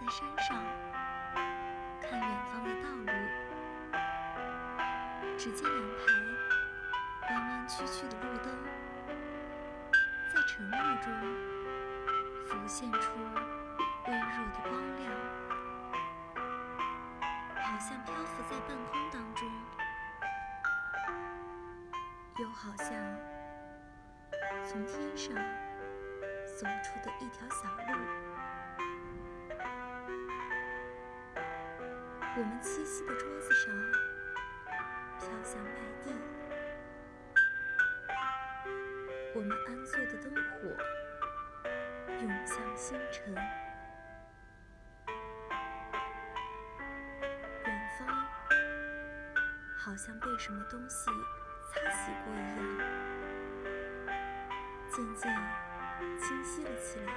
在山上，看远方的道路。只见两排弯弯曲曲的路灯，在晨雾中浮现出微弱的光亮，好像漂浮在半空当中，又好像从天上走出的一条小路。我们栖息的桌子上飘向麦地，我们安坐的灯火涌向星辰。远方好像被什么东西擦洗过一样，渐渐清晰了起来。